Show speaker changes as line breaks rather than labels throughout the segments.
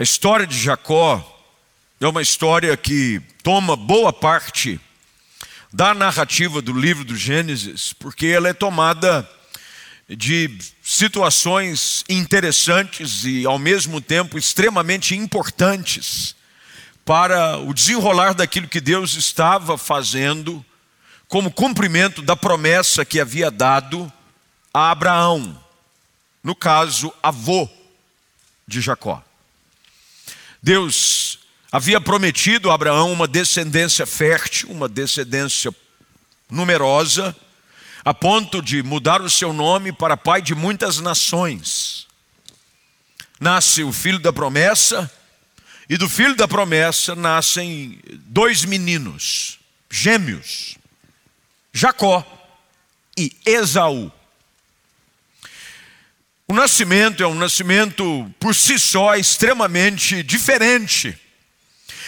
A história de Jacó é uma história que toma boa parte da narrativa do livro do Gênesis, porque ela é tomada de situações interessantes e, ao mesmo tempo, extremamente importantes para o desenrolar daquilo que Deus estava fazendo, como cumprimento da promessa que havia dado a Abraão, no caso, avô de Jacó. Deus havia prometido a Abraão uma descendência fértil, uma descendência numerosa, a ponto de mudar o seu nome para pai de muitas nações. Nasce o filho da promessa, e do filho da promessa nascem dois meninos, gêmeos, Jacó e Esaú. O nascimento é um nascimento por si só extremamente diferente.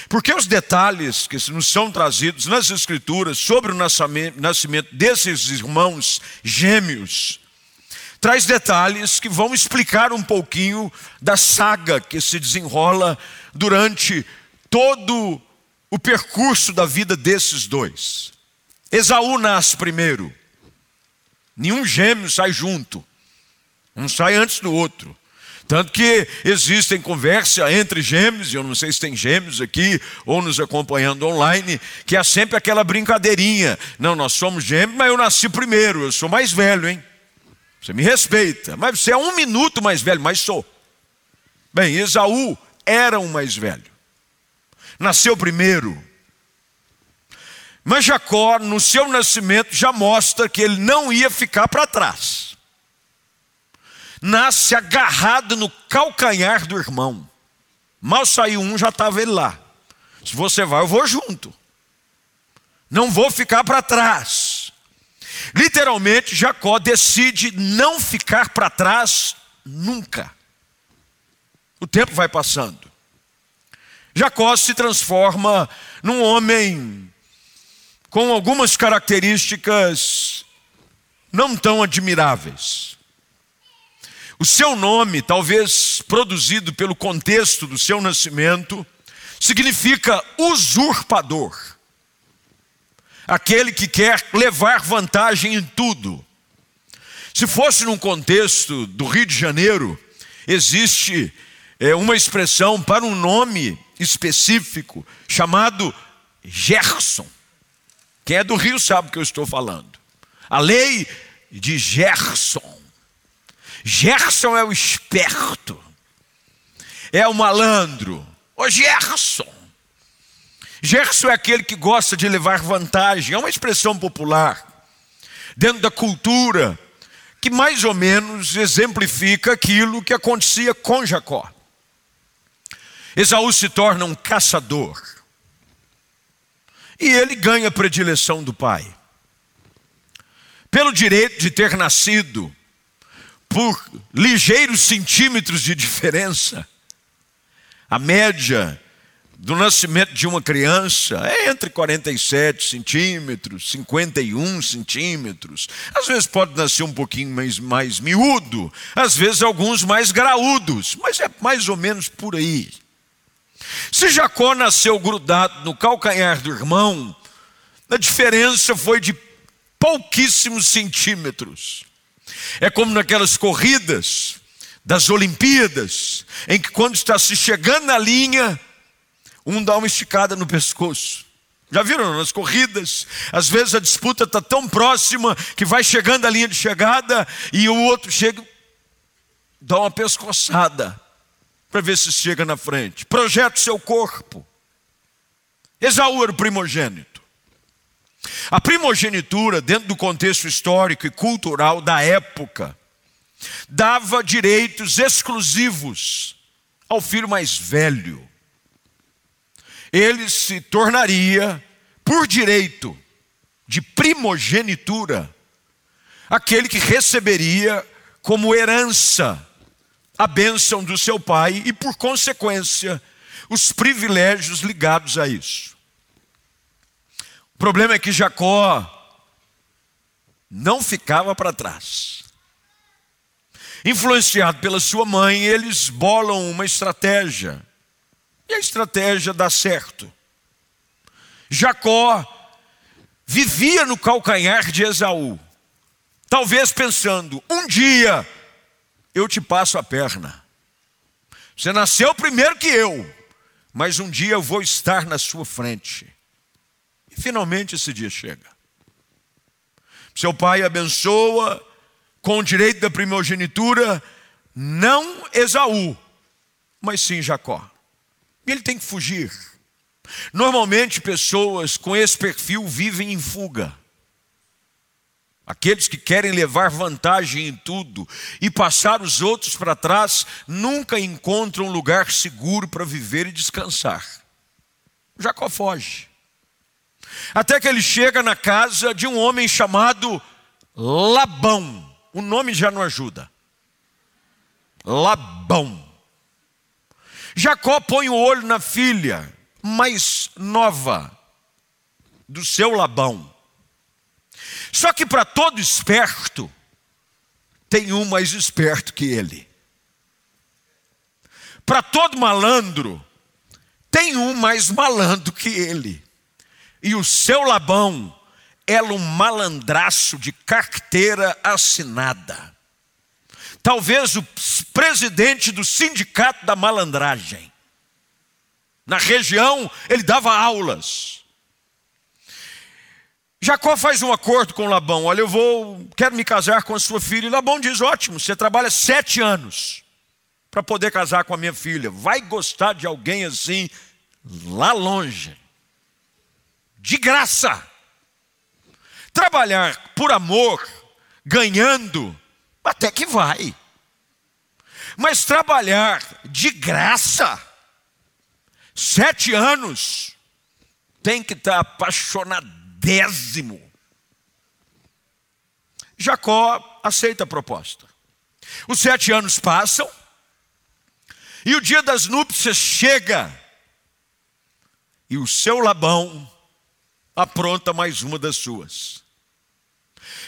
Porque os detalhes que nos são trazidos nas Escrituras sobre o nascimento desses irmãos gêmeos, traz detalhes que vão explicar um pouquinho da saga que se desenrola durante todo o percurso da vida desses dois. Esaú nasce primeiro, nenhum gêmeo sai junto. Um sai antes do outro. Tanto que existem conversa entre gêmeos, eu não sei se tem gêmeos aqui ou nos acompanhando online, que há sempre aquela brincadeirinha. Não, nós somos gêmeos, mas eu nasci primeiro, eu sou mais velho, hein? Você me respeita, mas você é um minuto mais velho, mas sou. Bem, Esaú era um mais velho. Nasceu primeiro. Mas Jacó, no seu nascimento, já mostra que ele não ia ficar para trás nasce agarrado no calcanhar do irmão. Mal saiu um, já estava ele lá. Se você vai, eu vou junto. Não vou ficar para trás. Literalmente, Jacó decide não ficar para trás nunca. O tempo vai passando. Jacó se transforma num homem com algumas características não tão admiráveis. O seu nome, talvez produzido pelo contexto do seu nascimento, significa usurpador. Aquele que quer levar vantagem em tudo. Se fosse num contexto do Rio de Janeiro, existe é, uma expressão para um nome específico chamado Gerson. Quem é do Rio sabe o que eu estou falando. A lei de Gerson. Gerson é o esperto, é o malandro. Ô Gerson. Gerson é aquele que gosta de levar vantagem, é uma expressão popular, dentro da cultura, que mais ou menos exemplifica aquilo que acontecia com Jacó. Esaú se torna um caçador, e ele ganha a predileção do pai, pelo direito de ter nascido por ligeiros centímetros de diferença. A média do nascimento de uma criança é entre 47 centímetros, 51 centímetros. Às vezes pode nascer um pouquinho mais, mais miúdo, às vezes alguns mais graúdos, mas é mais ou menos por aí. Se Jacó nasceu grudado no calcanhar do irmão, a diferença foi de pouquíssimos centímetros. É como naquelas corridas das Olimpíadas, em que quando está se chegando na linha, um dá uma esticada no pescoço. Já viram nas corridas? Às vezes a disputa está tão próxima que vai chegando a linha de chegada e o outro chega, dá uma pescoçada para ver se chega na frente. Projeta o seu corpo. Esaú era o primogênito. A primogenitura, dentro do contexto histórico e cultural da época, dava direitos exclusivos ao filho mais velho. Ele se tornaria, por direito de primogenitura, aquele que receberia como herança a bênção do seu pai e, por consequência, os privilégios ligados a isso problema é que Jacó não ficava para trás. Influenciado pela sua mãe, eles bolam uma estratégia. E a estratégia dá certo. Jacó vivia no calcanhar de Esaú, talvez pensando: um dia eu te passo a perna. Você nasceu primeiro que eu, mas um dia eu vou estar na sua frente. E finalmente esse dia chega. Seu pai abençoa com o direito da primogenitura, não Esaú, mas sim Jacó. E ele tem que fugir. Normalmente, pessoas com esse perfil vivem em fuga. Aqueles que querem levar vantagem em tudo e passar os outros para trás nunca encontram um lugar seguro para viver e descansar. Jacó foge. Até que ele chega na casa de um homem chamado Labão. O nome já não ajuda. Labão. Jacó põe o olho na filha mais nova do seu Labão. Só que para todo esperto, tem um mais esperto que ele. Para todo malandro, tem um mais malandro que ele. E o seu Labão era um malandraço de carteira assinada. Talvez o presidente do sindicato da malandragem. Na região, ele dava aulas. Jacó faz um acordo com Labão: Olha, eu vou, quero me casar com a sua filha. E Labão diz: Ótimo, você trabalha sete anos para poder casar com a minha filha. Vai gostar de alguém assim, lá longe, de graça. Trabalhar por amor, ganhando, até que vai. Mas trabalhar de graça, sete anos, tem que estar apaixonadésimo. Jacó aceita a proposta. Os sete anos passam, e o dia das núpcias chega, e o seu Labão apronta mais uma das suas.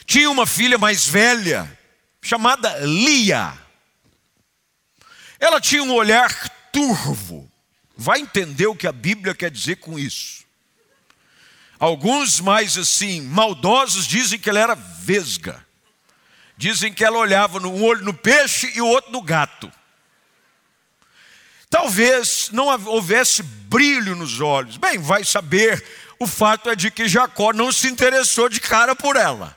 Tinha uma filha mais velha, chamada Lia. Ela tinha um olhar turvo. Vai entender o que a Bíblia quer dizer com isso. Alguns mais assim, maldosos, dizem que ela era vesga. Dizem que ela olhava um olho no peixe e o outro no gato. Talvez não houvesse brilho nos olhos. Bem, vai saber. O fato é de que Jacó não se interessou de cara por ela.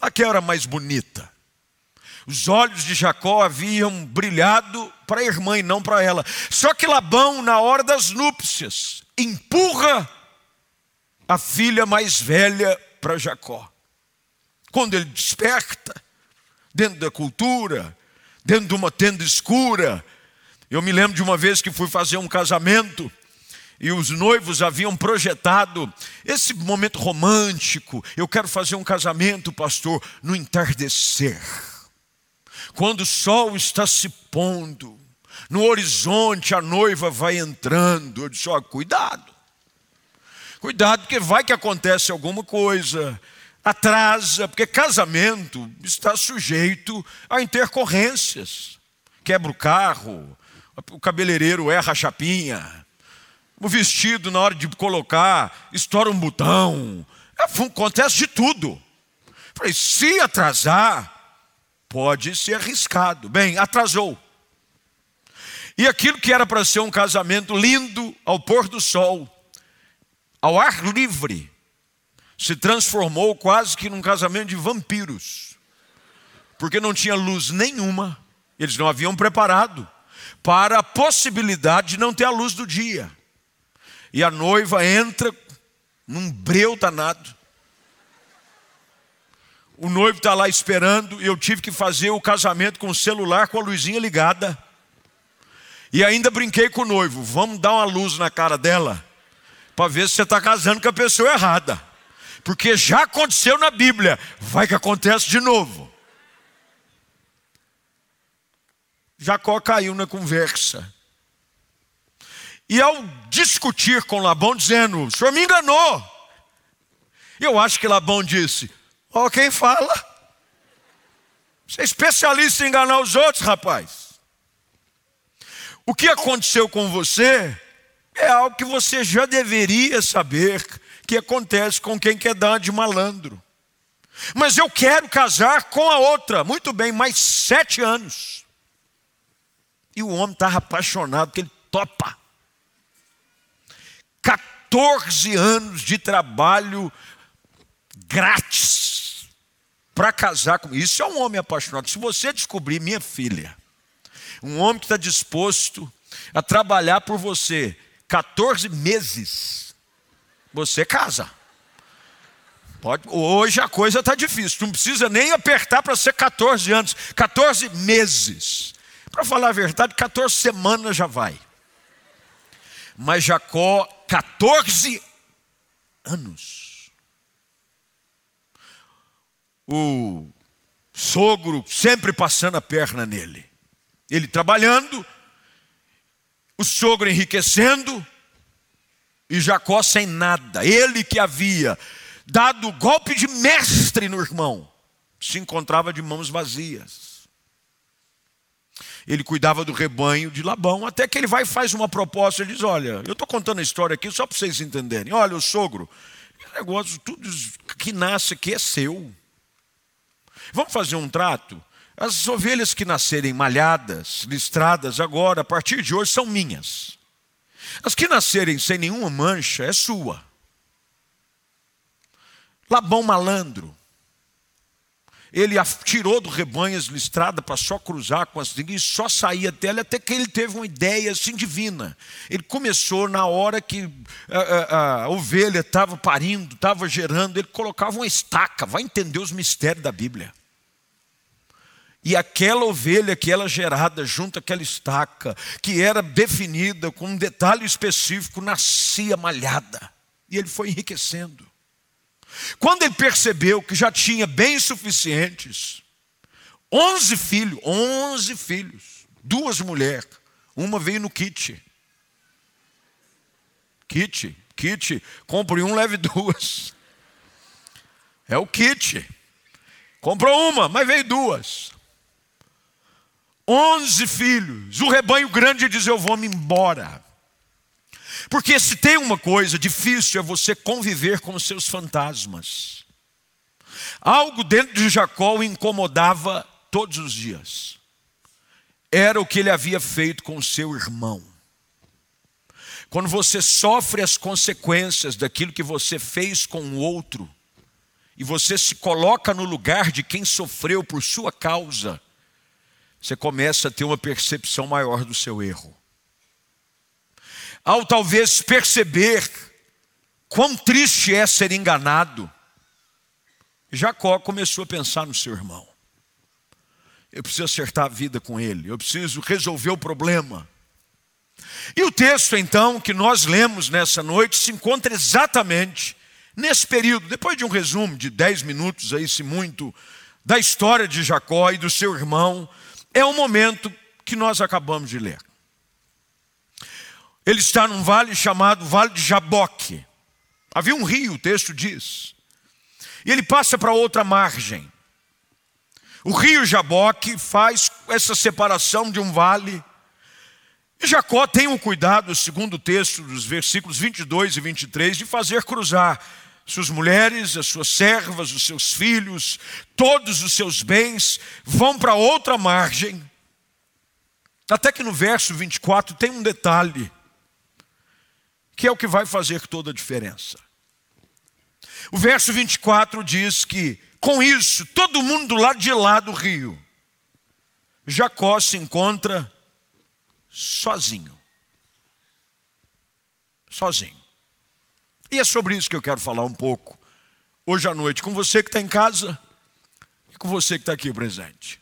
A que era mais bonita? Os olhos de Jacó haviam brilhado para a irmã e não para ela. Só que Labão, na hora das núpcias, empurra a filha mais velha para Jacó. Quando ele desperta, dentro da cultura, dentro de uma tenda escura, eu me lembro de uma vez que fui fazer um casamento e os noivos haviam projetado esse momento romântico. Eu quero fazer um casamento, pastor, no entardecer. Quando o sol está se pondo, no horizonte a noiva vai entrando. Eu disse: ó, cuidado. Cuidado, porque vai que acontece alguma coisa, atrasa, porque casamento está sujeito a intercorrências. Quebra o carro, o cabeleireiro erra a chapinha, o vestido, na hora de colocar, estoura um botão. É, acontece de tudo. Falei, se atrasar, pode ser arriscado. Bem, atrasou. E aquilo que era para ser um casamento lindo, ao pôr do sol, ao ar livre, se transformou quase que num casamento de vampiros. Porque não tinha luz nenhuma, eles não haviam preparado para a possibilidade de não ter a luz do dia. E a noiva entra num breu danado. O noivo está lá esperando e eu tive que fazer o casamento com o celular com a luzinha ligada. E ainda brinquei com o noivo: vamos dar uma luz na cara dela, para ver se você está casando com a pessoa errada. Porque já aconteceu na Bíblia, vai que acontece de novo. Jacó caiu na conversa. E ao discutir com Labão, dizendo: O senhor me enganou. Eu acho que Labão disse: Ó, oh, quem fala? Você é especialista em enganar os outros, rapaz. O que aconteceu com você é algo que você já deveria saber que acontece com quem quer dar de malandro. Mas eu quero casar com a outra. Muito bem, mais sete anos. E o homem estava apaixonado, que ele topa. 14 anos de trabalho grátis para casar com isso é um homem apaixonado. Se você descobrir, minha filha, um homem que está disposto a trabalhar por você 14 meses, você casa. Pode, hoje a coisa está difícil, não precisa nem apertar para ser 14 anos, 14 meses. Para falar a verdade, 14 semanas já vai. Mas Jacó, 14 anos. O sogro sempre passando a perna nele. Ele trabalhando, o sogro enriquecendo, e Jacó sem nada. Ele que havia dado golpe de mestre no irmão, se encontrava de mãos vazias ele cuidava do rebanho de Labão, até que ele vai e faz uma proposta, ele diz, olha, eu estou contando a história aqui só para vocês entenderem, olha, o sogro, o negócio, tudo que nasce aqui é seu, vamos fazer um trato, as ovelhas que nascerem malhadas, listradas agora, a partir de hoje, são minhas, as que nascerem sem nenhuma mancha, é sua, Labão malandro, ele tirou do rebanho as listradas para só cruzar com as e só saía dela até que ele teve uma ideia assim divina. Ele começou na hora que a, a, a ovelha estava parindo, estava gerando, ele colocava uma estaca, vai entender os mistérios da Bíblia. E aquela ovelha que era gerada junto àquela estaca, que era definida com um detalhe específico, nascia malhada. E ele foi enriquecendo. Quando ele percebeu que já tinha bens suficientes, onze filhos, onze filhos, duas mulheres, uma veio no kit. Kit, kit, compre um, leve duas. É o kit. Comprou uma, mas veio duas. Onze filhos. O rebanho grande diz: Eu vou me embora. Porque se tem uma coisa difícil é você conviver com os seus fantasmas. Algo dentro de Jacó o incomodava todos os dias. Era o que ele havia feito com seu irmão. Quando você sofre as consequências daquilo que você fez com o outro, e você se coloca no lugar de quem sofreu por sua causa, você começa a ter uma percepção maior do seu erro ao talvez perceber quão triste é ser enganado, Jacó começou a pensar no seu irmão. Eu preciso acertar a vida com ele, eu preciso resolver o problema. E o texto, então, que nós lemos nessa noite, se encontra exatamente nesse período, depois de um resumo de dez minutos, aí, se muito, da história de Jacó e do seu irmão, é o momento que nós acabamos de ler. Ele está num vale chamado Vale de Jaboque. Havia um rio, o texto diz. E ele passa para outra margem. O rio Jaboque faz essa separação de um vale. E Jacó tem o cuidado, segundo o texto dos versículos 22 e 23, de fazer cruzar suas mulheres, as suas servas, os seus filhos, todos os seus bens, vão para outra margem. Até que no verso 24 tem um detalhe que é o que vai fazer toda a diferença. O verso 24 diz que, com isso, todo mundo do lado de lá do rio, Jacó se encontra sozinho. Sozinho. E é sobre isso que eu quero falar um pouco hoje à noite, com você que está em casa e com você que está aqui presente.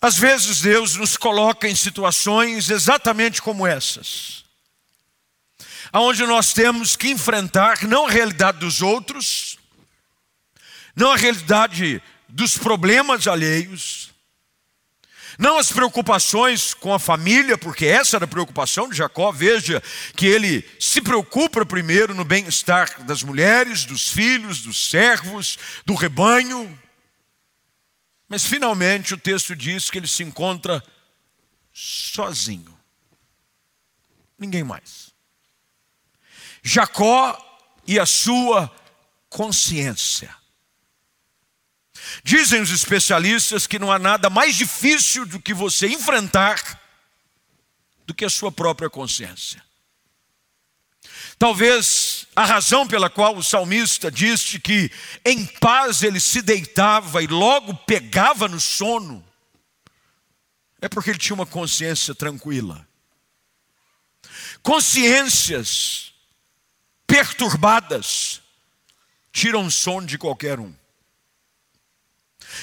Às vezes Deus nos coloca em situações exatamente como essas onde nós temos que enfrentar não a realidade dos outros, não a realidade dos problemas alheios, não as preocupações com a família, porque essa era a preocupação de Jacó. Veja que ele se preocupa primeiro no bem-estar das mulheres, dos filhos, dos servos, do rebanho. Mas finalmente o texto diz que ele se encontra sozinho. Ninguém mais. Jacó e a sua consciência. Dizem os especialistas que não há nada mais difícil do que você enfrentar do que a sua própria consciência. Talvez a razão pela qual o salmista disse que em paz ele se deitava e logo pegava no sono, é porque ele tinha uma consciência tranquila. Consciências perturbadas tiram o sono de qualquer um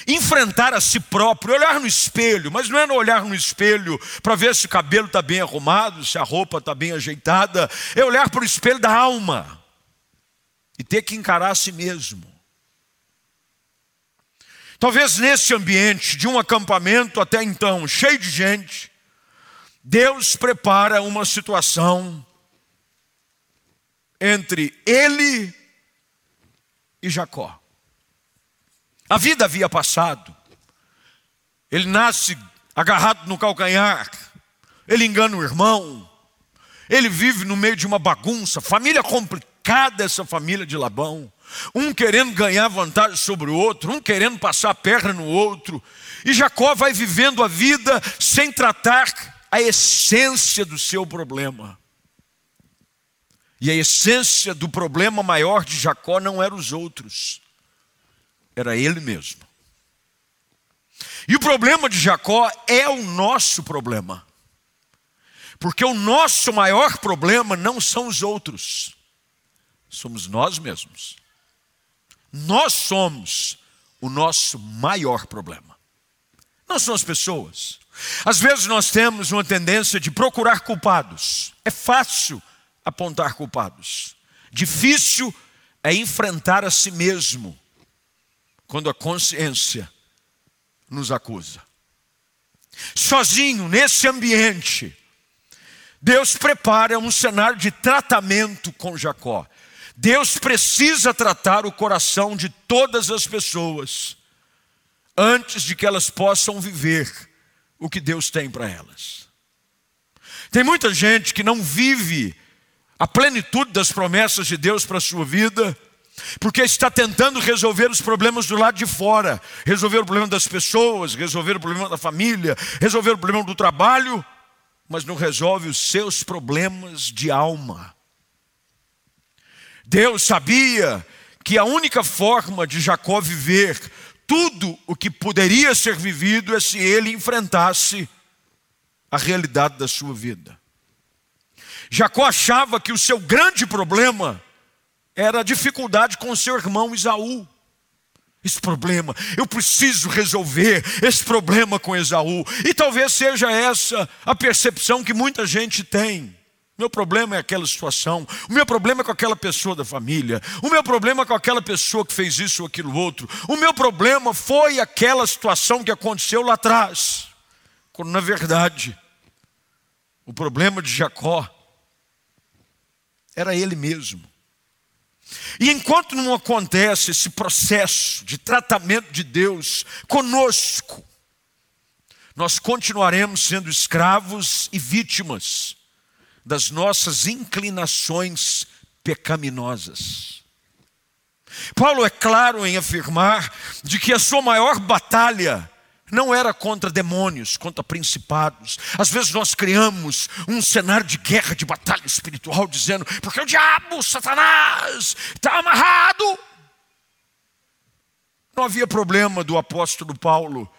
enfrentar a si próprio, olhar no espelho, mas não é no olhar no espelho para ver se o cabelo está bem arrumado, se a roupa está bem ajeitada, é olhar para o espelho da alma e ter que encarar a si mesmo. Talvez nesse ambiente de um acampamento até então cheio de gente, Deus prepara uma situação entre ele e Jacó. A vida havia passado. Ele nasce agarrado no calcanhar. Ele engana o irmão. Ele vive no meio de uma bagunça. Família complicada, essa família de Labão. Um querendo ganhar vantagem sobre o outro, um querendo passar a perna no outro. E Jacó vai vivendo a vida sem tratar a essência do seu problema. E a essência do problema maior de Jacó não eram os outros, era ele mesmo. E o problema de Jacó é o nosso problema. Porque o nosso maior problema não são os outros, somos nós mesmos. Nós somos o nosso maior problema. Não são as pessoas. Às vezes nós temos uma tendência de procurar culpados. É fácil apontar culpados. Difícil é enfrentar a si mesmo quando a consciência nos acusa. Sozinho, nesse ambiente, Deus prepara um cenário de tratamento com Jacó. Deus precisa tratar o coração de todas as pessoas antes de que elas possam viver o que Deus tem para elas. Tem muita gente que não vive a plenitude das promessas de Deus para a sua vida porque está tentando resolver os problemas do lado de fora, resolver o problema das pessoas, resolver o problema da família, resolver o problema do trabalho, mas não resolve os seus problemas de alma. Deus sabia que a única forma de Jacó viver tudo o que poderia ser vivido é se ele enfrentasse a realidade da sua vida. Jacó achava que o seu grande problema era a dificuldade com seu irmão Isaú. Esse problema, eu preciso resolver esse problema com Esaú. E talvez seja essa a percepção que muita gente tem. Meu problema é aquela situação, o meu problema é com aquela pessoa da família, o meu problema é com aquela pessoa que fez isso ou aquilo outro, o meu problema foi aquela situação que aconteceu lá atrás. Quando na verdade, o problema de Jacó era ele mesmo. E enquanto não acontece esse processo de tratamento de Deus conosco, nós continuaremos sendo escravos e vítimas das nossas inclinações pecaminosas. Paulo é claro em afirmar de que a sua maior batalha não era contra demônios, contra principados. Às vezes nós criamos um cenário de guerra, de batalha espiritual, dizendo, porque o diabo, Satanás, está amarrado. Não havia problema do apóstolo Paulo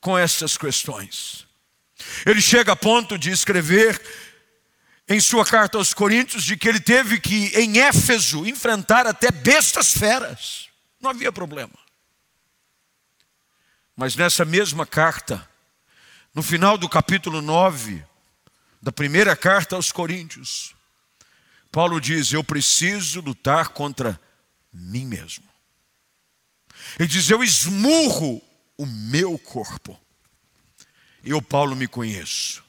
com essas questões. Ele chega a ponto de escrever em sua carta aos Coríntios de que ele teve que, em Éfeso, enfrentar até bestas feras. Não havia problema. Mas nessa mesma carta, no final do capítulo 9, da primeira carta aos Coríntios, Paulo diz: Eu preciso lutar contra mim mesmo. Ele diz: Eu esmurro o meu corpo. Eu, Paulo, me conheço.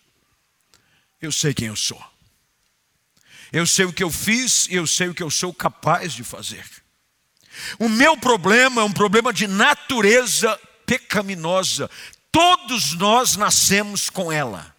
Eu sei quem eu sou. Eu sei o que eu fiz e eu sei o que eu sou capaz de fazer. O meu problema é um problema de natureza pecaminosa. Todos nós nascemos com ela.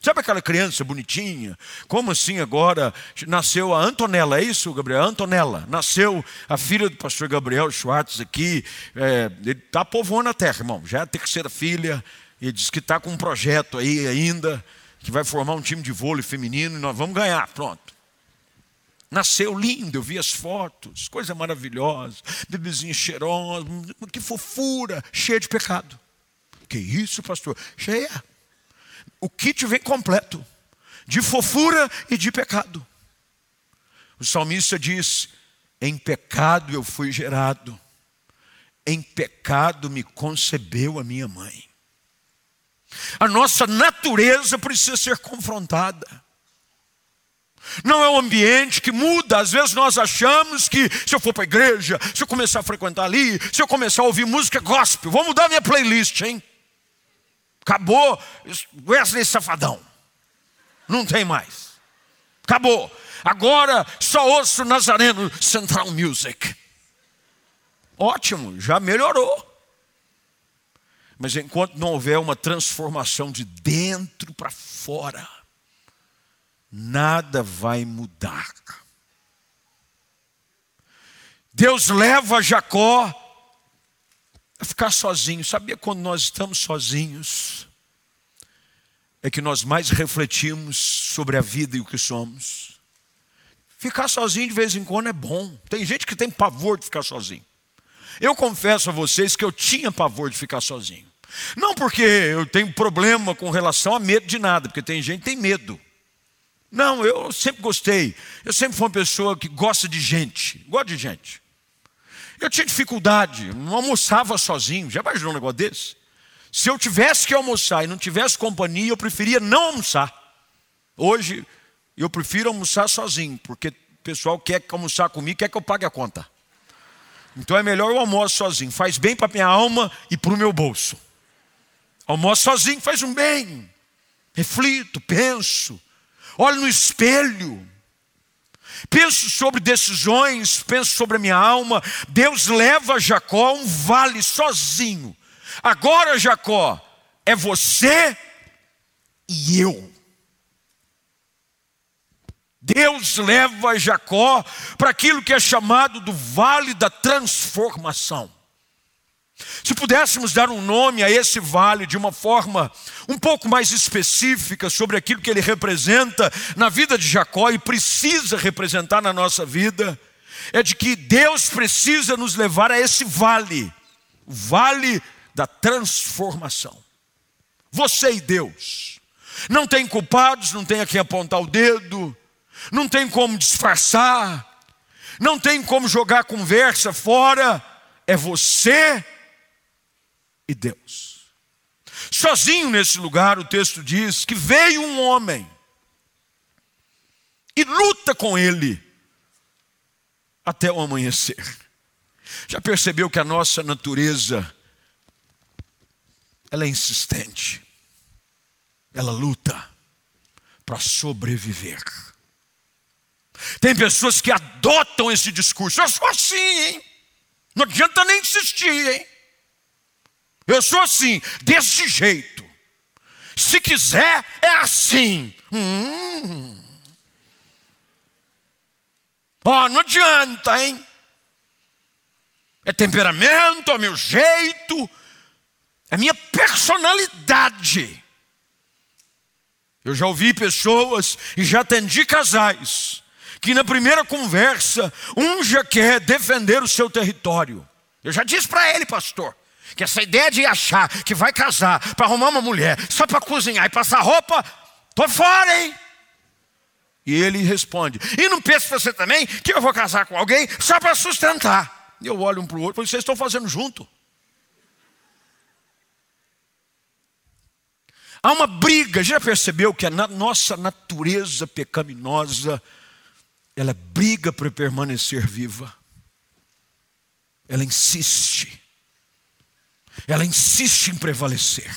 Sabe aquela criança bonitinha? Como assim agora nasceu a Antonella? É isso, Gabriel? Antonella. Nasceu a filha do pastor Gabriel Schwartz aqui. É, ele está povoando a terra, irmão. Já é a terceira filha. E diz que está com um projeto aí ainda, que vai formar um time de vôlei feminino e nós vamos ganhar. Pronto. Nasceu lindo, eu vi as fotos, coisa maravilhosa, bebezinha cheirosa, que fofura, cheia de pecado. Que isso, pastor? Cheia o kit vem completo de fofura e de pecado. O salmista diz: Em pecado eu fui gerado, em pecado me concebeu a minha mãe. A nossa natureza precisa ser confrontada. Não é um ambiente que muda. Às vezes nós achamos que se eu for para a igreja, se eu começar a frequentar ali, se eu começar a ouvir música gospel, vou mudar minha playlist, hein? Acabou Wesley Safadão. Não tem mais. Acabou. Agora só ouço Nazareno Central Music. Ótimo, já melhorou. Mas enquanto não houver uma transformação de dentro para fora, nada vai mudar. Deus leva Jacó ficar sozinho. Sabia quando nós estamos sozinhos? É que nós mais refletimos sobre a vida e o que somos. Ficar sozinho de vez em quando é bom. Tem gente que tem pavor de ficar sozinho. Eu confesso a vocês que eu tinha pavor de ficar sozinho. Não porque eu tenho problema com relação a medo de nada, porque tem gente que tem medo. Não, eu sempre gostei. Eu sempre fui uma pessoa que gosta de gente. Gosto de gente. Eu tinha dificuldade, não almoçava sozinho. Já imaginou um negócio desse? Se eu tivesse que almoçar e não tivesse companhia, eu preferia não almoçar. Hoje, eu prefiro almoçar sozinho, porque o pessoal quer almoçar comigo, quer que eu pague a conta. Então é melhor eu almoço sozinho. Faz bem para minha alma e para o meu bolso. Almoço sozinho faz um bem. Reflito, penso, olho no espelho penso sobre decisões, penso sobre a minha alma. Deus leva Jacó a um vale sozinho. Agora, Jacó, é você e eu. Deus leva Jacó para aquilo que é chamado do vale da transformação. Se pudéssemos dar um nome a esse vale de uma forma um pouco mais específica sobre aquilo que ele representa na vida de Jacó e precisa representar na nossa vida, é de que Deus precisa nos levar a esse vale, o vale da transformação. Você e Deus. Não tem culpados, não tem a quem apontar o dedo, não tem como disfarçar, não tem como jogar a conversa fora, é você e Deus. Sozinho nesse lugar, o texto diz que veio um homem e luta com ele até o amanhecer. Já percebeu que a nossa natureza ela é insistente. Ela luta para sobreviver. Tem pessoas que adotam esse discurso. Eu sou assim, hein? Não adianta nem insistir, hein? Eu sou assim, desse jeito. Se quiser, é assim. Hum. Oh, não adianta, hein? É temperamento, é meu jeito, é minha personalidade. Eu já ouvi pessoas e já atendi casais que na primeira conversa um já quer defender o seu território. Eu já disse para ele, pastor, que essa ideia de achar que vai casar para arrumar uma mulher só para cozinhar e passar roupa, tô fora, hein? E ele responde: E não pensa você também que eu vou casar com alguém só para sustentar? E eu olho um para o outro, vocês estão fazendo junto. Há uma briga, já percebeu que a nossa natureza pecaminosa, ela briga para permanecer viva. Ela insiste. Ela insiste em prevalecer.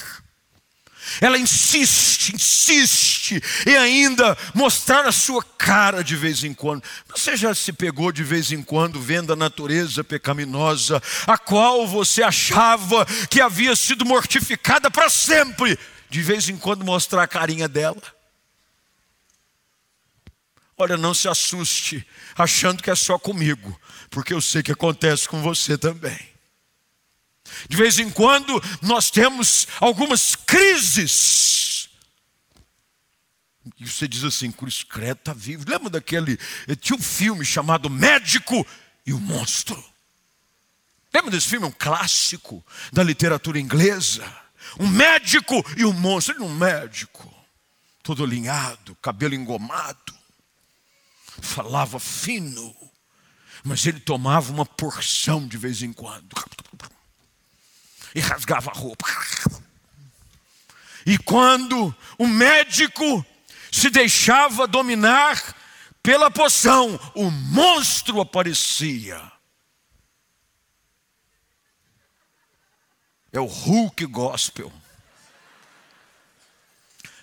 Ela insiste, insiste e ainda mostrar a sua cara de vez em quando. Você já se pegou de vez em quando vendo a natureza pecaminosa, a qual você achava que havia sido mortificada para sempre, de vez em quando mostrar a carinha dela? Olha, não se assuste achando que é só comigo, porque eu sei que acontece com você também. De vez em quando nós temos algumas crises. E você diz assim, Cruz Credo está vivo. Lembra daquele. Tinha um filme chamado Médico e o Monstro. Lembra desse filme? Um clássico da literatura inglesa. Um médico e um monstro. Ele um médico, todo alinhado, cabelo engomado falava fino, mas ele tomava uma porção de vez em quando e rasgava a roupa. E quando o médico se deixava dominar pela poção, o monstro aparecia. É o Hulk Gospel.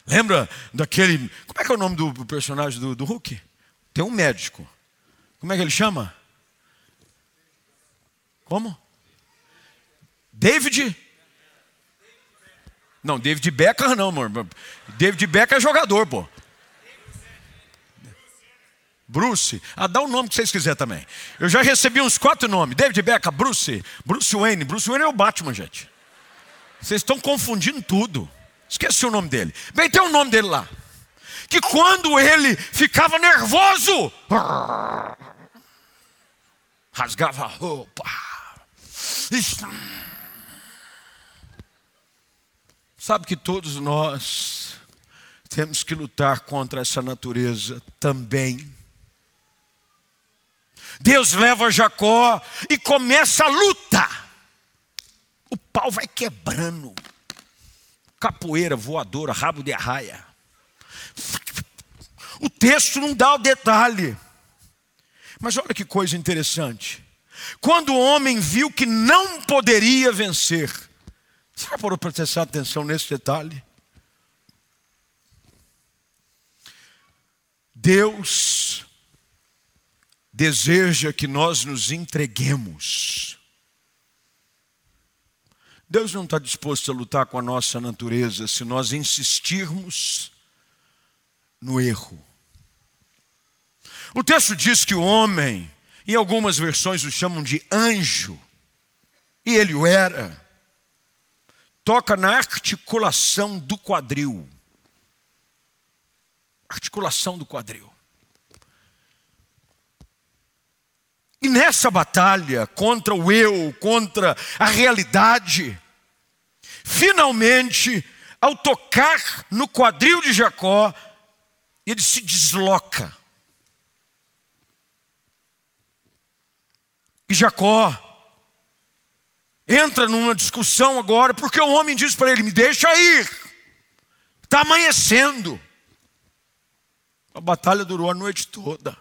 Lembra daquele. Como é que é o nome do personagem do, do Hulk? Tem um médico. Como é que ele chama? Como? David? Não, David Beckham não, amor. David Beckham é jogador, pô. Bruce. Ah, dá o um nome que vocês quiserem também. Eu já recebi uns quatro nomes. David Beckham, Bruce. Bruce Wayne. Bruce Wayne é o Batman, gente. Vocês estão confundindo tudo. Esqueci o nome dele. Bem, tem o nome dele lá que quando ele ficava nervoso, rasgava a roupa. Sabe que todos nós temos que lutar contra essa natureza também. Deus leva Jacó e começa a luta. O pau vai quebrando. Capoeira, voadora, rabo de arraia. O texto não dá o detalhe. Mas olha que coisa interessante. Quando o homem viu que não poderia vencer, você já para prestar atenção nesse detalhe? Deus deseja que nós nos entreguemos. Deus não está disposto a lutar com a nossa natureza se nós insistirmos no erro. O texto diz que o homem, em algumas versões o chamam de anjo, e ele o era, toca na articulação do quadril. Articulação do quadril. E nessa batalha contra o eu, contra a realidade, finalmente, ao tocar no quadril de Jacó, ele se desloca. E Jacó entra numa discussão agora, porque o homem diz para ele: Me deixa ir, está amanhecendo. A batalha durou a noite toda.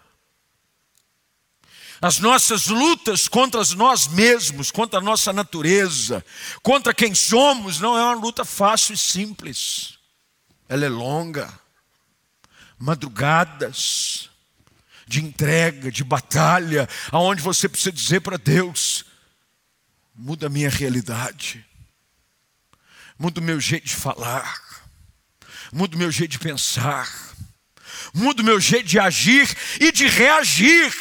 As nossas lutas contra nós mesmos, contra a nossa natureza, contra quem somos, não é uma luta fácil e simples. Ela é longa madrugadas de entrega, de batalha, aonde você precisa dizer para Deus: muda a minha realidade, muda o meu jeito de falar, muda o meu jeito de pensar, muda o meu jeito de agir e de reagir.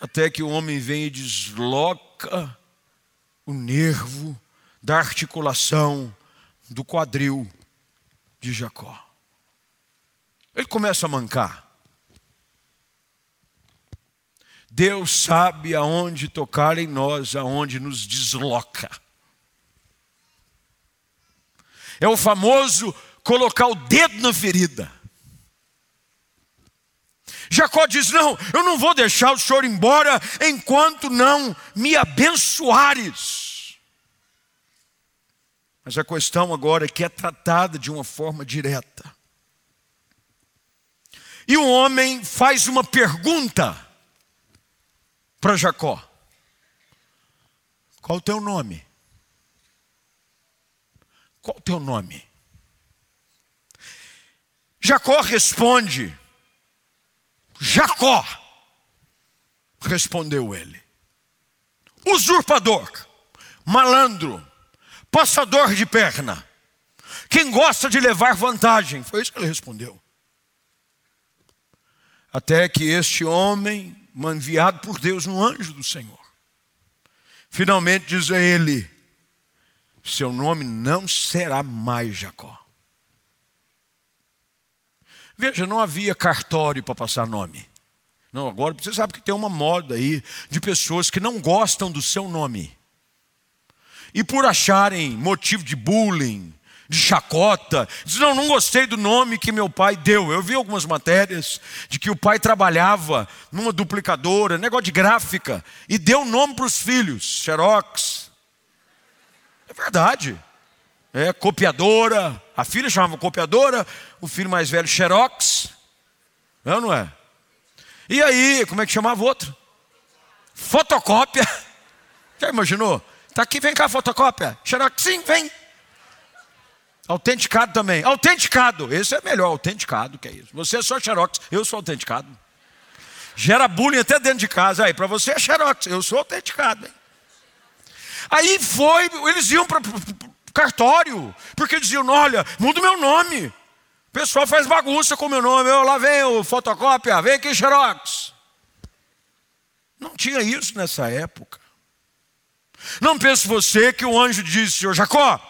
Até que o homem vem e desloca o nervo da articulação do quadril de Jacó. Ele começa a mancar. Deus sabe aonde tocar em nós, aonde nos desloca. É o famoso colocar o dedo na ferida. Jacó diz: Não, eu não vou deixar o senhor embora enquanto não me abençoares. Mas a questão agora é que é tratada de uma forma direta. E o homem faz uma pergunta para Jacó: Qual o teu nome? Qual o teu nome? Jacó responde: Jacó. Respondeu ele: Usurpador, malandro, passador de perna, quem gosta de levar vantagem. Foi isso que ele respondeu. Até que este homem, enviado por Deus, um anjo do Senhor, finalmente diz a ele: Seu nome não será mais Jacó. Veja, não havia cartório para passar nome. Não, agora você sabe que tem uma moda aí de pessoas que não gostam do seu nome. E por acharem motivo de bullying, de chacota, diz: Não, não gostei do nome que meu pai deu. Eu vi algumas matérias de que o pai trabalhava numa duplicadora, negócio de gráfica, e deu nome para os filhos: Xerox. É verdade. É, copiadora. A filha chamava copiadora, o filho mais velho, Xerox. É não é? E aí, como é que chamava o outro? Fotocópia. Já imaginou? Está aqui, vem cá, fotocópia. Xerox, sim, vem. Autenticado também. Autenticado. Esse é melhor, autenticado, que é isso. Você é só xerox, eu sou autenticado. Gera bullying até dentro de casa. Aí, para você é xerox, eu sou autenticado. Hein? Aí foi, eles iam para cartório, porque diziam: olha, muda o meu nome. O pessoal faz bagunça com o meu nome. Eu, lá vem o fotocópia, vem aqui xerox. Não tinha isso nessa época. Não pense você que o anjo disse, senhor Jacó,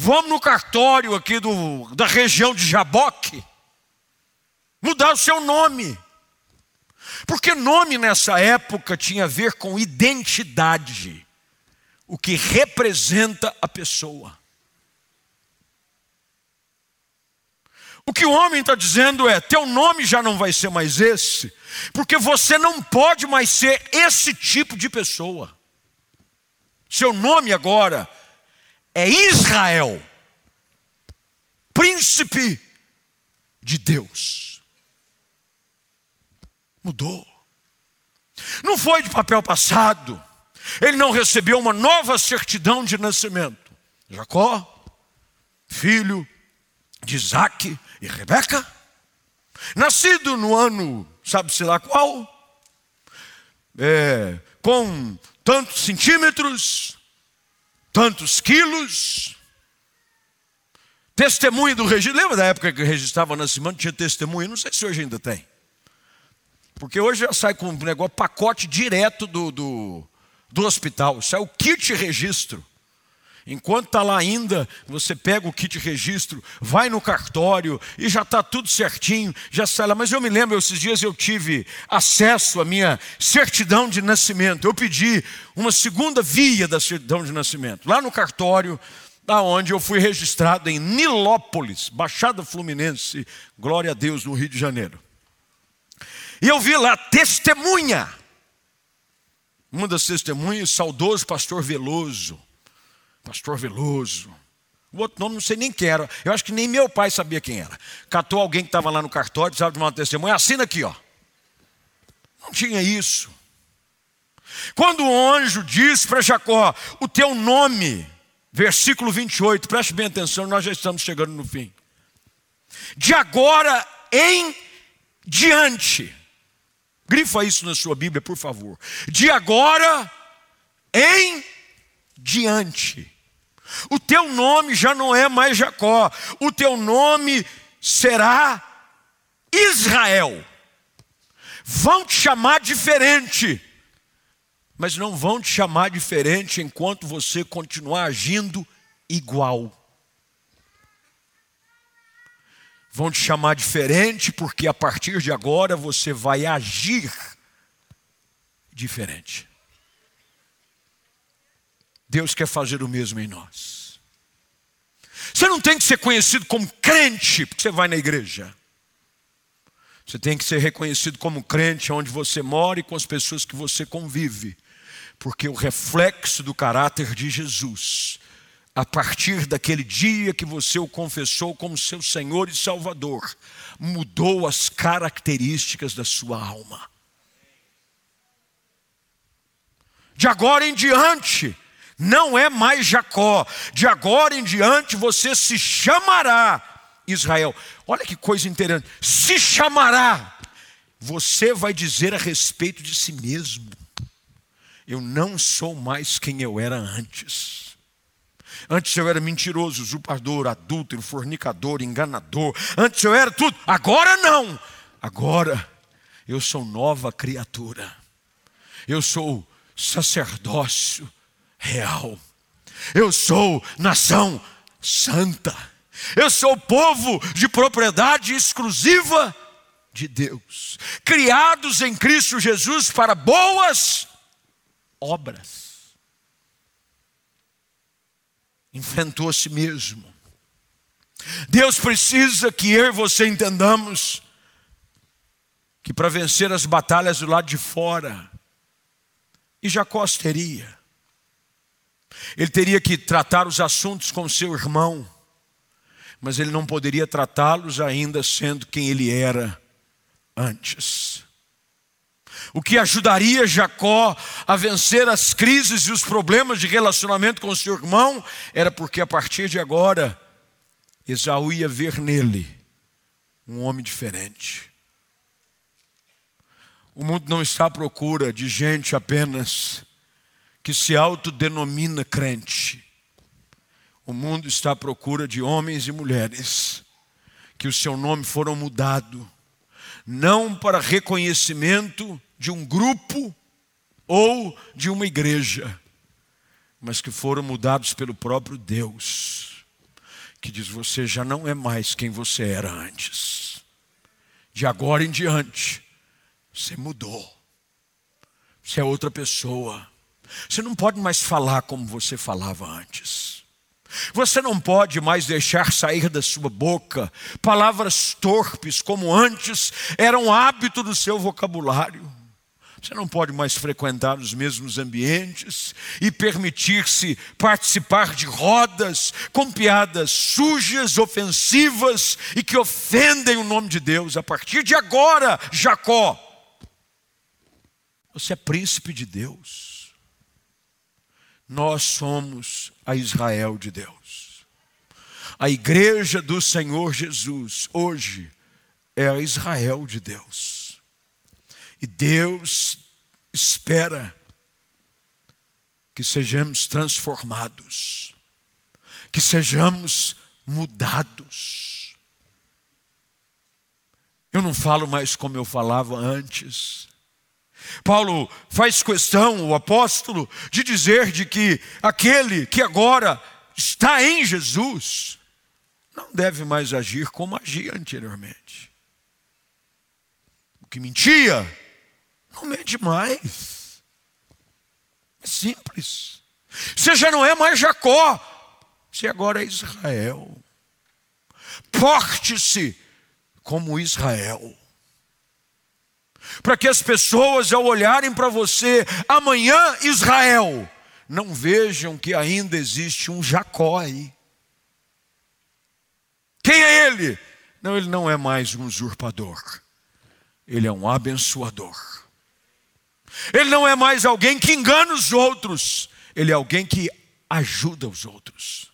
Vamos no cartório aqui do, da região de Jaboque, mudar o seu nome. Porque nome nessa época tinha a ver com identidade, o que representa a pessoa. O que o homem está dizendo é: teu nome já não vai ser mais esse, porque você não pode mais ser esse tipo de pessoa. Seu nome agora é Israel, príncipe de Deus. Mudou. Não foi de papel passado. Ele não recebeu uma nova certidão de nascimento. Jacó, filho de Isaac e Rebeca, nascido no ano, sabe-se lá qual, é, com tantos centímetros, tantos quilos. Testemunho do registro. Lembra da época que registrava nascimento? Tinha testemunho? Não sei se hoje ainda tem. Porque hoje já sai com um negócio, pacote direto do, do, do hospital. Isso é o kit registro. Enquanto está lá ainda, você pega o kit registro, vai no cartório e já está tudo certinho, já sai lá. Mas eu me lembro, esses dias eu tive acesso à minha certidão de nascimento. Eu pedi uma segunda via da certidão de nascimento, lá no cartório, da onde eu fui registrado em Nilópolis, Baixada Fluminense, glória a Deus, no Rio de Janeiro. E eu vi lá testemunha. Uma das testemunhas, saudoso pastor Veloso Pastor Veloso. O outro nome não sei nem quem era. Eu acho que nem meu pai sabia quem era. Catou alguém que estava lá no cartório, precisava de uma testemunha. Assina aqui, ó. Não tinha isso. Quando o anjo disse para Jacó: O teu nome, versículo 28, preste bem atenção, nós já estamos chegando no fim. De agora em diante. Grifa isso na sua Bíblia, por favor. De agora em diante. O teu nome já não é mais Jacó, o teu nome será Israel. Vão te chamar diferente, mas não vão te chamar diferente enquanto você continuar agindo igual. Vão te chamar diferente porque a partir de agora você vai agir diferente. Deus quer fazer o mesmo em nós. Você não tem que ser conhecido como crente porque você vai na igreja. Você tem que ser reconhecido como crente onde você mora e com as pessoas que você convive. Porque o reflexo do caráter de Jesus, a partir daquele dia que você o confessou como seu Senhor e Salvador, mudou as características da sua alma. De agora em diante, não é mais Jacó. De agora em diante você se chamará Israel. Olha que coisa interessante. Se chamará. Você vai dizer a respeito de si mesmo. Eu não sou mais quem eu era antes. Antes eu era mentiroso, usurpador, adúltero, fornicador, enganador. Antes eu era tudo. Agora não. Agora eu sou nova criatura. Eu sou sacerdócio real. Eu sou nação santa. Eu sou povo de propriedade exclusiva de Deus, criados em Cristo Jesus para boas obras. Enfrentou a si mesmo. Deus precisa que eu e você entendamos que para vencer as batalhas do lado de fora, e Jacó teria, ele teria que tratar os assuntos com seu irmão, mas ele não poderia tratá-los ainda sendo quem ele era antes. O que ajudaria Jacó a vencer as crises e os problemas de relacionamento com seu irmão era porque a partir de agora Esaú ia ver nele um homem diferente. O mundo não está à procura de gente apenas que se autodenomina crente. O mundo está à procura de homens e mulheres que o seu nome foram mudado, não para reconhecimento de um grupo ou de uma igreja, mas que foram mudados pelo próprio Deus, que diz: Você já não é mais quem você era antes, de agora em diante, você mudou, você é outra pessoa, você não pode mais falar como você falava antes. Você não pode mais deixar sair da sua boca palavras torpes como antes eram hábito do seu vocabulário. Você não pode mais frequentar os mesmos ambientes e permitir-se participar de rodas com piadas sujas, ofensivas e que ofendem o nome de Deus. A partir de agora, Jacó, você é príncipe de Deus. Nós somos a Israel de Deus. A igreja do Senhor Jesus, hoje, é a Israel de Deus. E Deus espera que sejamos transformados, que sejamos mudados. Eu não falo mais como eu falava antes. Paulo faz questão, o apóstolo, de dizer de que aquele que agora está em Jesus não deve mais agir como agia anteriormente. O que mentia, não mente mais. É simples. Você já não é mais Jacó, você agora é Israel. Porte-se como Israel para que as pessoas, ao olharem para você, amanhã, Israel, não vejam que ainda existe um Jacó aí. Quem é ele? Não, ele não é mais um usurpador, ele é um abençoador. Ele não é mais alguém que engana os outros, ele é alguém que ajuda os outros.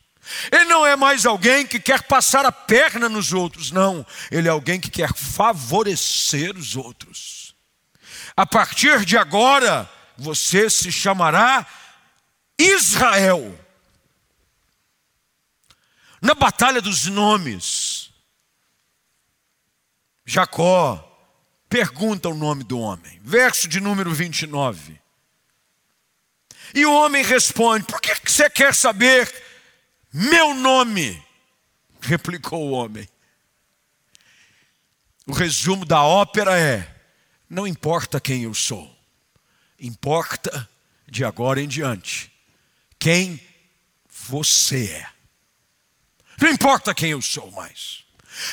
Ele não é mais alguém que quer passar a perna nos outros, não. Ele é alguém que quer favorecer os outros. A partir de agora, você se chamará Israel. Na batalha dos nomes, Jacó pergunta o nome do homem, verso de número 29. E o homem responde: Por que você quer saber meu nome? Replicou o homem. O resumo da ópera é: não importa quem eu sou, importa de agora em diante quem você é. Não importa quem eu sou mais.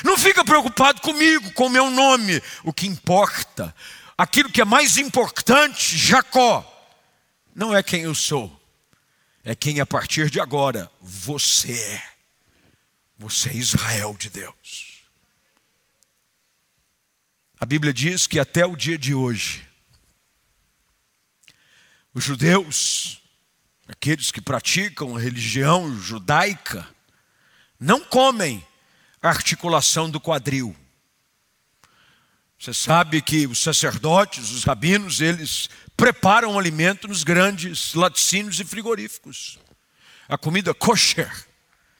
Não fica preocupado comigo, com o meu nome. O que importa, aquilo que é mais importante, Jacó, não é quem eu sou, é quem a partir de agora você é. Você é Israel de Deus. A Bíblia diz que até o dia de hoje, os judeus, aqueles que praticam a religião judaica, não comem a articulação do quadril. Você sabe que os sacerdotes, os rabinos, eles preparam o alimento nos grandes laticínios e frigoríficos. A comida kosher,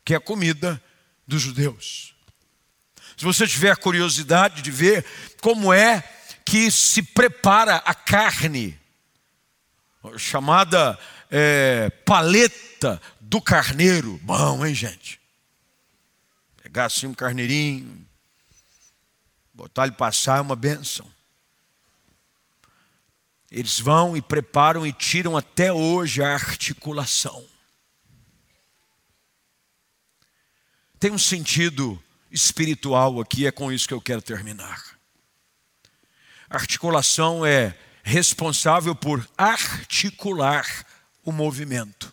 que é a comida dos judeus. Se você tiver curiosidade de ver como é que se prepara a carne, chamada é, paleta do carneiro. Bom, hein, gente? Pegar assim um carneirinho, botar ele passar é uma benção. Eles vão e preparam e tiram até hoje a articulação. Tem um sentido espiritual aqui, é com isso que eu quero terminar. Articulação é responsável por articular o movimento.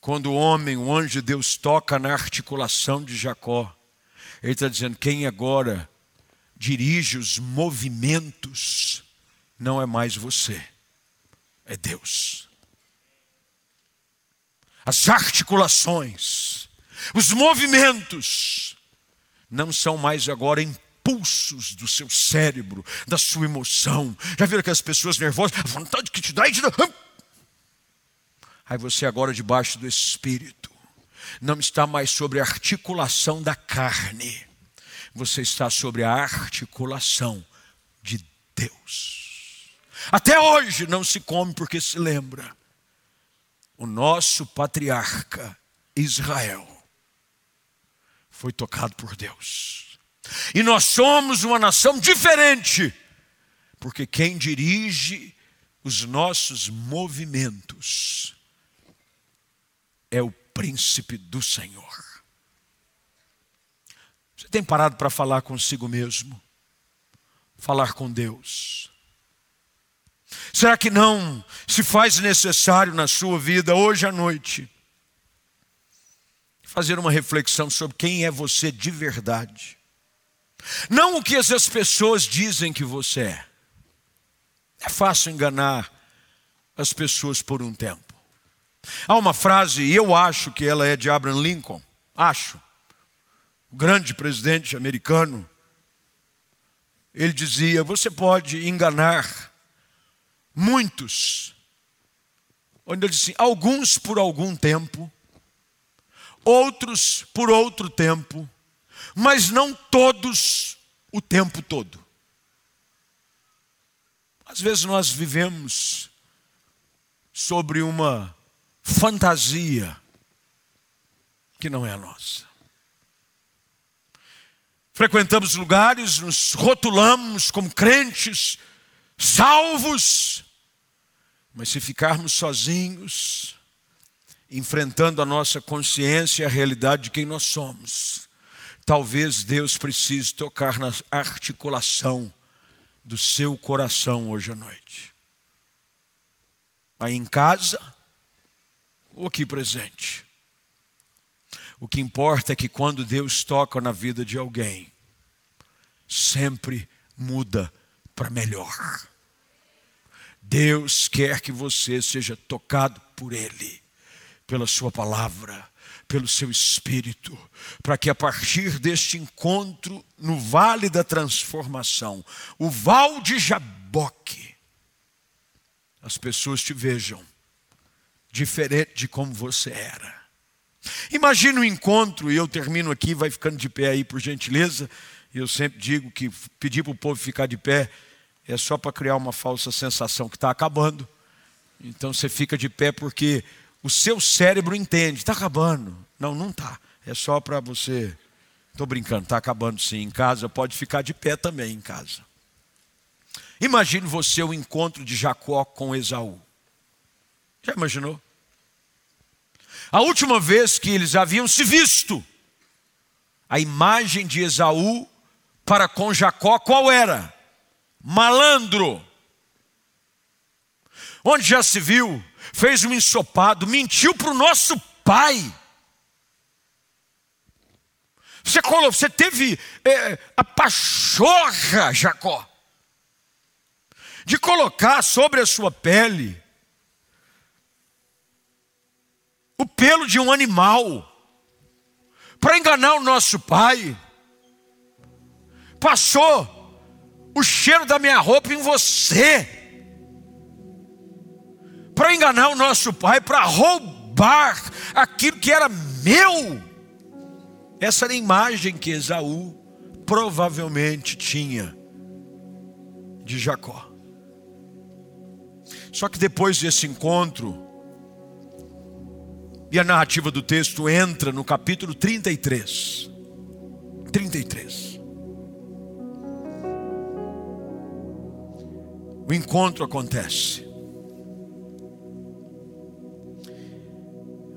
Quando o homem, o anjo de Deus, toca na articulação de Jacó, ele está dizendo: quem agora dirige os movimentos não é mais você, é Deus. As articulações, os movimentos, não são mais agora impulsos do seu cérebro, da sua emoção. Já viram aquelas pessoas nervosas? A vontade que te dá e te dá. Aí você agora debaixo do Espírito, não está mais sobre a articulação da carne, você está sobre a articulação de Deus. Até hoje não se come porque se lembra. O nosso patriarca Israel foi tocado por Deus. E nós somos uma nação diferente, porque quem dirige os nossos movimentos é o príncipe do Senhor. Você tem parado para falar consigo mesmo? Falar com Deus? Será que não se faz necessário na sua vida, hoje à noite, fazer uma reflexão sobre quem é você de verdade? Não o que essas pessoas dizem que você é. É fácil enganar as pessoas por um tempo. Há uma frase, e eu acho que ela é de Abraham Lincoln, acho, o grande presidente americano. Ele dizia: Você pode enganar muitos, onde ele disse assim, alguns por algum tempo, outros por outro tempo, mas não todos o tempo todo. Às vezes nós vivemos sobre uma fantasia que não é a nossa. Frequentamos lugares, nos rotulamos como crentes, salvos, mas se ficarmos sozinhos, enfrentando a nossa consciência e a realidade de quem nós somos, talvez Deus precise tocar na articulação do seu coração hoje à noite. Aí em casa ou aqui presente. O que importa é que quando Deus toca na vida de alguém, sempre muda para melhor. Deus quer que você seja tocado por Ele, pela Sua palavra, pelo seu Espírito, para que a partir deste encontro no Vale da Transformação, o Val de Jaboque, as pessoas te vejam diferente de como você era. Imagina um encontro, e eu termino aqui, vai ficando de pé aí por gentileza. Eu sempre digo que pedir para o povo ficar de pé é só para criar uma falsa sensação que está acabando. Então você fica de pé porque o seu cérebro entende, está acabando. Não, não está. É só para você. Estou brincando, está acabando sim. Em casa pode ficar de pé também em casa. Imagine você o encontro de Jacó com Esaú. Já imaginou? A última vez que eles haviam se visto, a imagem de Esaú para com Jacó qual era? malandro. Onde já se viu, fez um ensopado, mentiu para o nosso pai. Você, colocou, você teve é, a pachorra, Jacó, de colocar sobre a sua pele o pelo de um animal, para enganar o nosso pai. Passou o cheiro da minha roupa em você, para enganar o nosso pai, para roubar aquilo que era meu. Essa era a imagem que Esaú provavelmente tinha de Jacó. Só que depois desse encontro, e a narrativa do texto entra no capítulo 33. 33. O encontro acontece.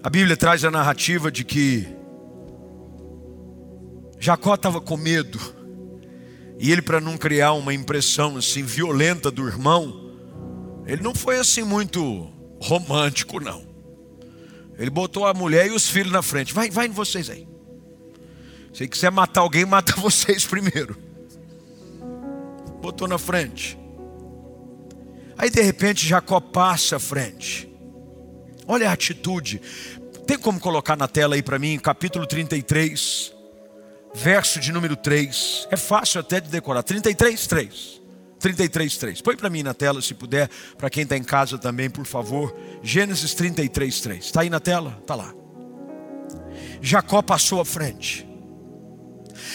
A Bíblia traz a narrativa de que Jacó estava com medo. E ele, para não criar uma impressão assim violenta do irmão, ele não foi assim muito romântico, não. Ele botou a mulher e os filhos na frente. Vai, vai vocês aí. Se quiser matar alguém, mata vocês primeiro. Botou na frente. Aí de repente Jacó passa à frente. Olha a atitude. Tem como colocar na tela aí para mim, capítulo 33, verso de número 3. É fácil até de decorar. 33, 3. 33, 3. Põe para mim na tela, se puder, para quem está em casa também, por favor. Gênesis 33, 3. Está aí na tela? Está lá. Jacó passou à frente.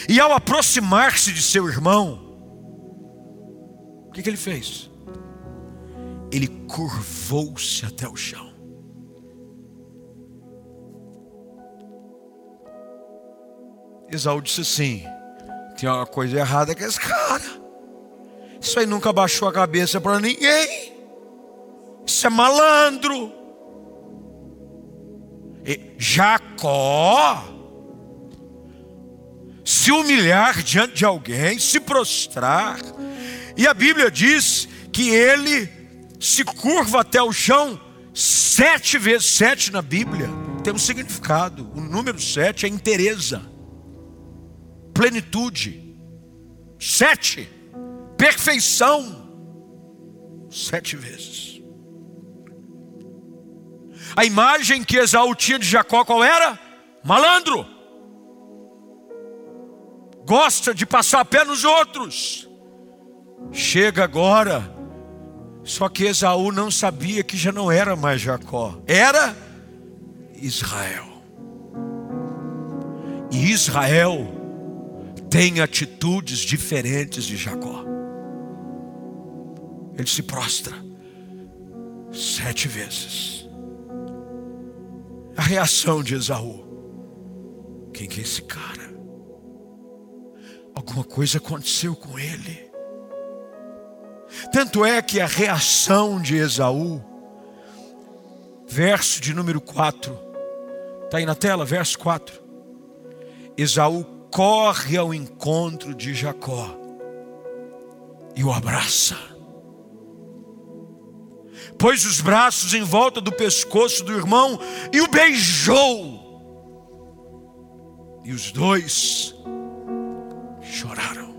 E ao aproximar-se de seu irmão, o que, que ele fez? Ele curvou-se até o chão. Esaú disse assim: tem uma coisa errada com esse cara. Isso aí nunca baixou a cabeça para ninguém. Isso é malandro. E Jacó se humilhar diante de alguém, se prostrar. E a Bíblia diz que ele se curva até o chão sete vezes. Sete na Bíblia tem um significado. O número sete é inteireza plenitude. Sete, perfeição. Sete vezes. A imagem que Esaú tinha de Jacó qual era? Malandro. Gosta de passar a pé nos outros. Chega agora. Só que Esaú não sabia que já não era mais Jacó. Era Israel. E Israel tem atitudes diferentes de Jacó. Ele se prostra sete vezes. A reação de Esaú: quem que é esse cara? Alguma coisa aconteceu com ele. Tanto é que a reação de Esaú, verso de número 4, está aí na tela, verso 4. Esaú corre ao encontro de Jacó e o abraça. Pôs os braços em volta do pescoço do irmão e o beijou. E os dois choraram.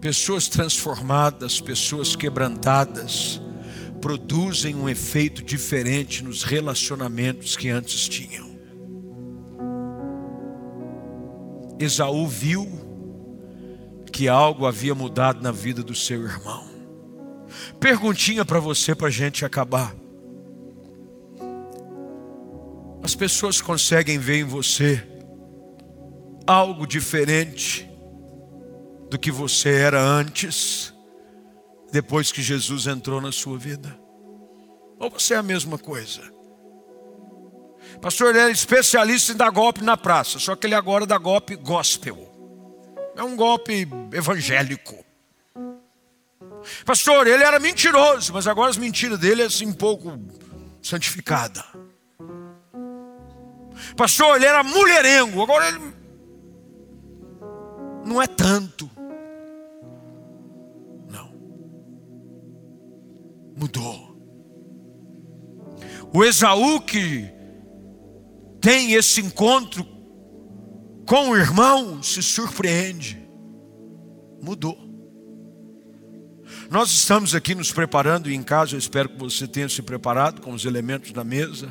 Pessoas transformadas, pessoas quebrantadas, produzem um efeito diferente nos relacionamentos que antes tinham. Esaú viu que algo havia mudado na vida do seu irmão. Perguntinha para você, para a gente acabar. As pessoas conseguem ver em você algo diferente do que você era antes, depois que Jesus entrou na sua vida? Ou você é a mesma coisa? Pastor, ele é especialista em dar golpe na praça, só que ele agora dá golpe gospel. É um golpe evangélico. Pastor, ele era mentiroso, mas agora as mentiras dele é assim um pouco santificada. Pastor, ele era mulherengo, agora ele não é tanto. Não. Mudou. O Esaú que tem esse encontro com o irmão, se surpreende. Mudou. Nós estamos aqui nos preparando, e em casa eu espero que você tenha se preparado com os elementos da mesa,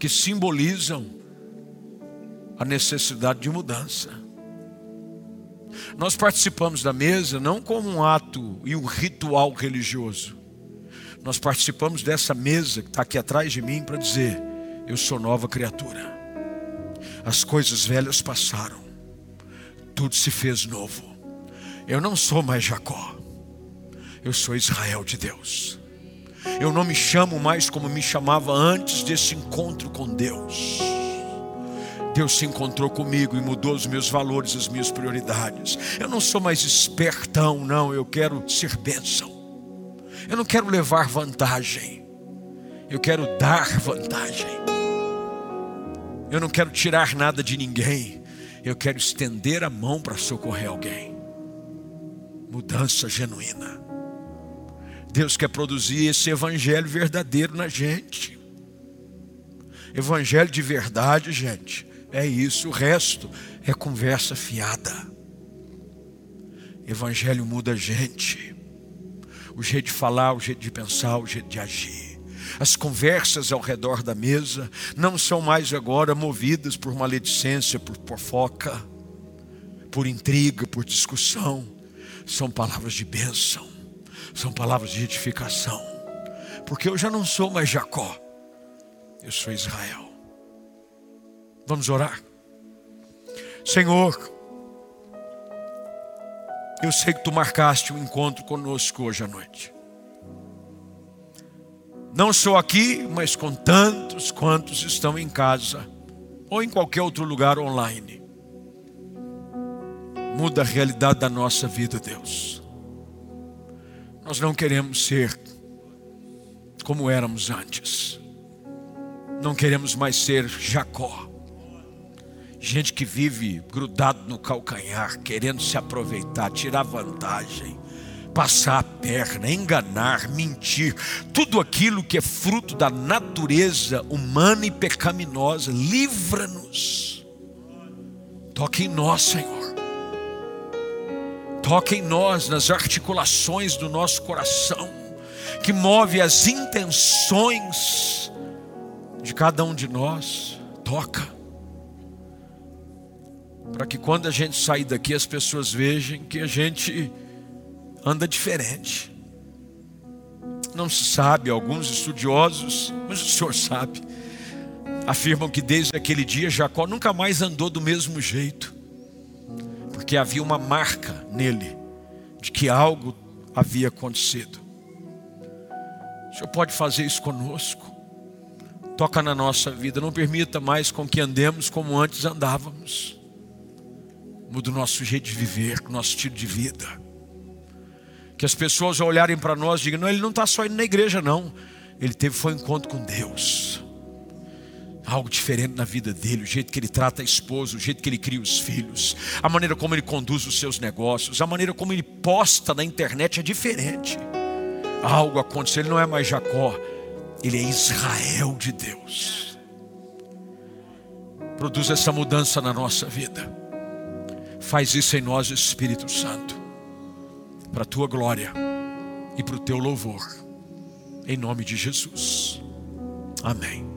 que simbolizam a necessidade de mudança. Nós participamos da mesa não como um ato e um ritual religioso. Nós participamos dessa mesa que está aqui atrás de mim para dizer: eu sou nova criatura. As coisas velhas passaram, tudo se fez novo. Eu não sou mais Jacó, eu sou Israel de Deus. Eu não me chamo mais como me chamava antes desse encontro com Deus. Deus se encontrou comigo e mudou os meus valores, as minhas prioridades. Eu não sou mais espertão, não, eu quero ser bênção. Eu não quero levar vantagem, eu quero dar vantagem. Eu não quero tirar nada de ninguém, eu quero estender a mão para socorrer alguém. Mudança genuína. Deus quer produzir esse evangelho verdadeiro na gente. Evangelho de verdade, gente, é isso. O resto é conversa fiada. Evangelho muda a gente. O jeito de falar, o jeito de pensar, o jeito de agir. As conversas ao redor da mesa não são mais agora movidas por maledicência, por fofoca, por intriga, por discussão. São palavras de bênção, são palavras de edificação. Porque eu já não sou mais Jacó, eu sou Israel. Vamos orar. Senhor, eu sei que tu marcaste um encontro conosco hoje à noite. Não sou aqui, mas com tantos quantos estão em casa ou em qualquer outro lugar online. Muda a realidade da nossa vida, Deus. Nós não queremos ser como éramos antes. Não queremos mais ser Jacó Gente que vive grudado no calcanhar, querendo se aproveitar, tirar vantagem, passar a perna, enganar, mentir, tudo aquilo que é fruto da natureza humana e pecaminosa, livra-nos. Toque em nós, Senhor. Toque em nós, nas articulações do nosso coração, que move as intenções de cada um de nós. Toca para que quando a gente sair daqui as pessoas vejam que a gente anda diferente. Não se sabe, alguns estudiosos, mas o senhor sabe, afirmam que desde aquele dia Jacó nunca mais andou do mesmo jeito, porque havia uma marca nele de que algo havia acontecido. O Senhor pode fazer isso conosco. Toca na nossa vida, não permita mais com que andemos como antes andávamos muda o nosso jeito de viver, o nosso estilo de vida. Que as pessoas olharem para nós digam: não, ele não está só indo na igreja, não. Ele teve foi um encontro com Deus. Algo diferente na vida dele, o jeito que ele trata a esposa, o jeito que ele cria os filhos, a maneira como ele conduz os seus negócios, a maneira como ele posta na internet é diferente. Algo aconteceu, ele não é mais Jacó, ele é Israel de Deus. Produz essa mudança na nossa vida. Faz isso em nós, Espírito Santo, para a tua glória e para o teu louvor, em nome de Jesus. Amém.